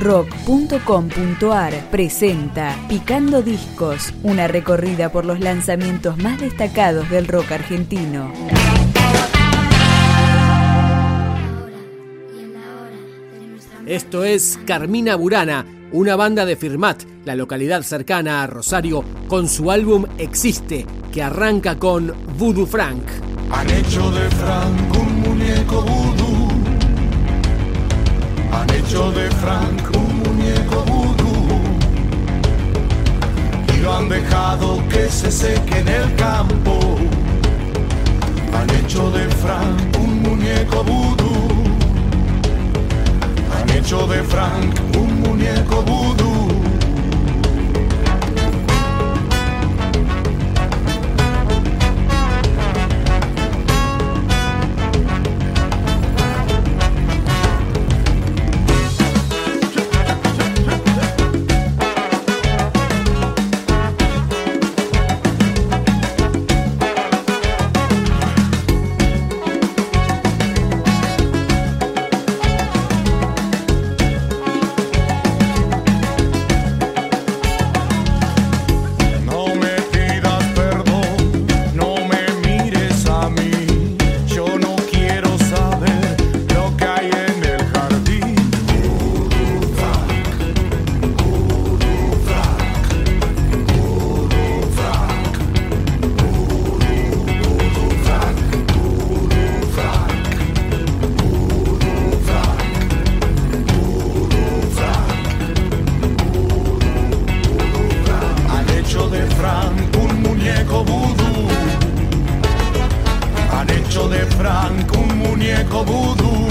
rock.com.ar presenta Picando Discos, una recorrida por los lanzamientos más destacados del rock argentino. Esto es Carmina Burana, una banda de Firmat, la localidad cercana a Rosario, con su álbum Existe, que arranca con Voodoo Frank. Han hecho de Frank un muñeco voodoo. Han hecho de Frank un muñeco voodoo. Y lo han dejado que se seque en el campo. Han hecho de Frank un muñeco voodoo. Han hecho de Frank un muñeco voodoo. De Frank un muñeco vudú.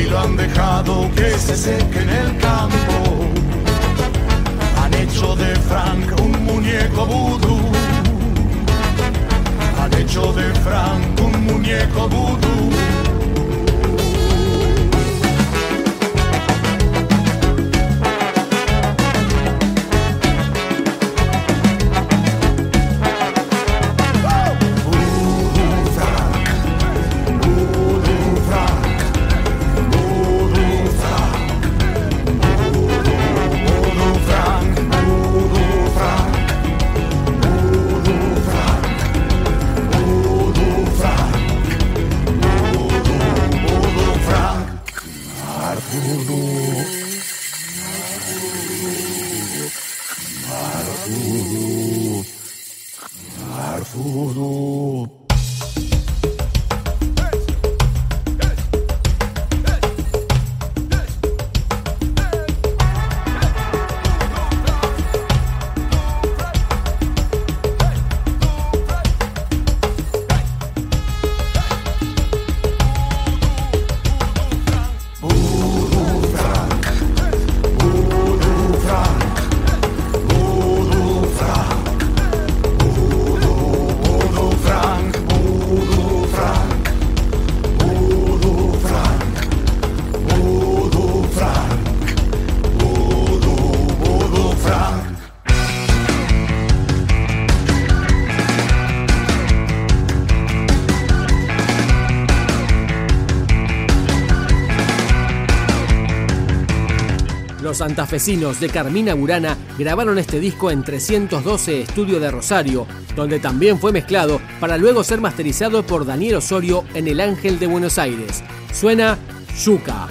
Y lo han dejado que se seque en el campo. Han hecho de Frank un muñeco vudú. Han hecho de Frank un muñeco vudú. Santafesinos de Carmina Burana grabaron este disco en 312 Estudio de Rosario, donde también fue mezclado para luego ser masterizado por Daniel Osorio en El Ángel de Buenos Aires. Suena Yuca.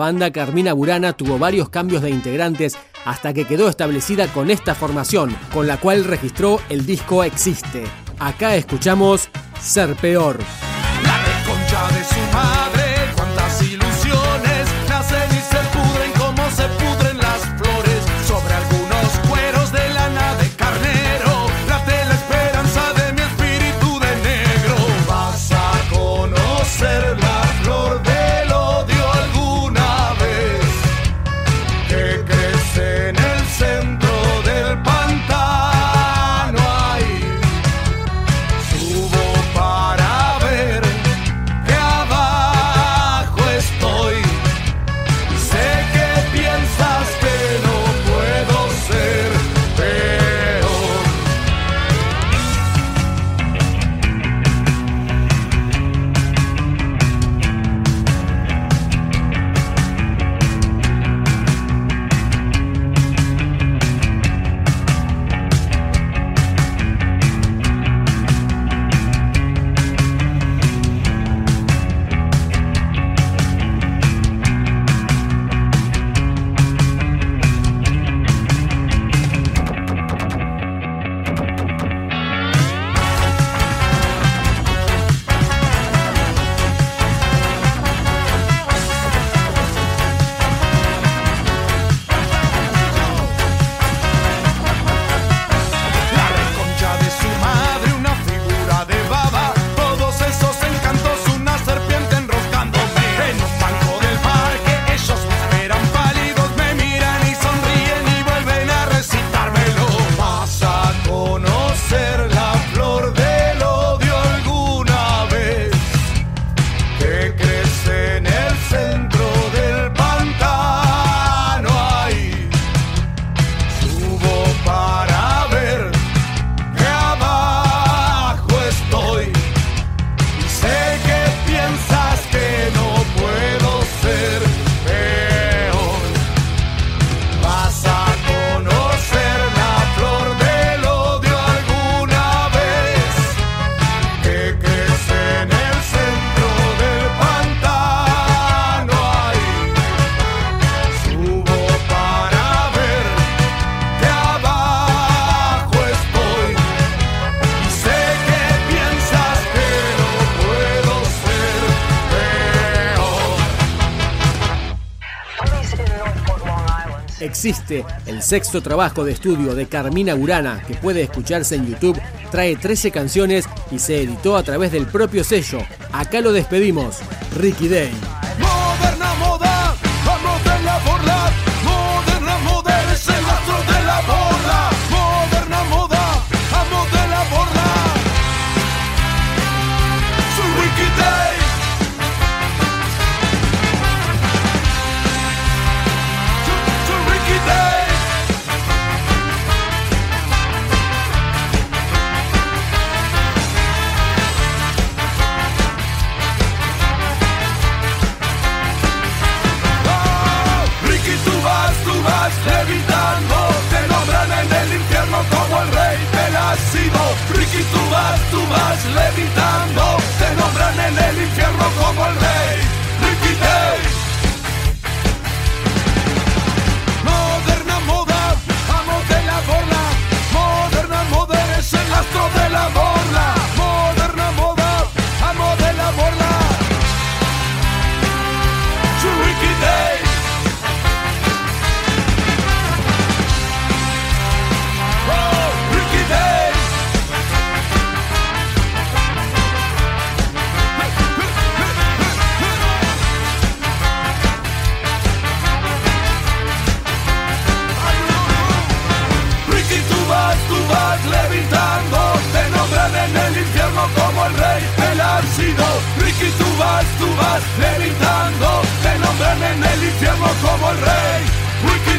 Banda Carmina Burana tuvo varios cambios de integrantes hasta que quedó establecida con esta formación, con la cual registró el disco Existe. Acá escuchamos Ser Peor. Existe el sexto trabajo de estudio de Carmina Burana que puede escucharse en YouTube, trae 13 canciones y se editó a través del propio sello. Acá lo despedimos, Ricky Day. Levitando, te nombran en el infierno como el rey. Wiki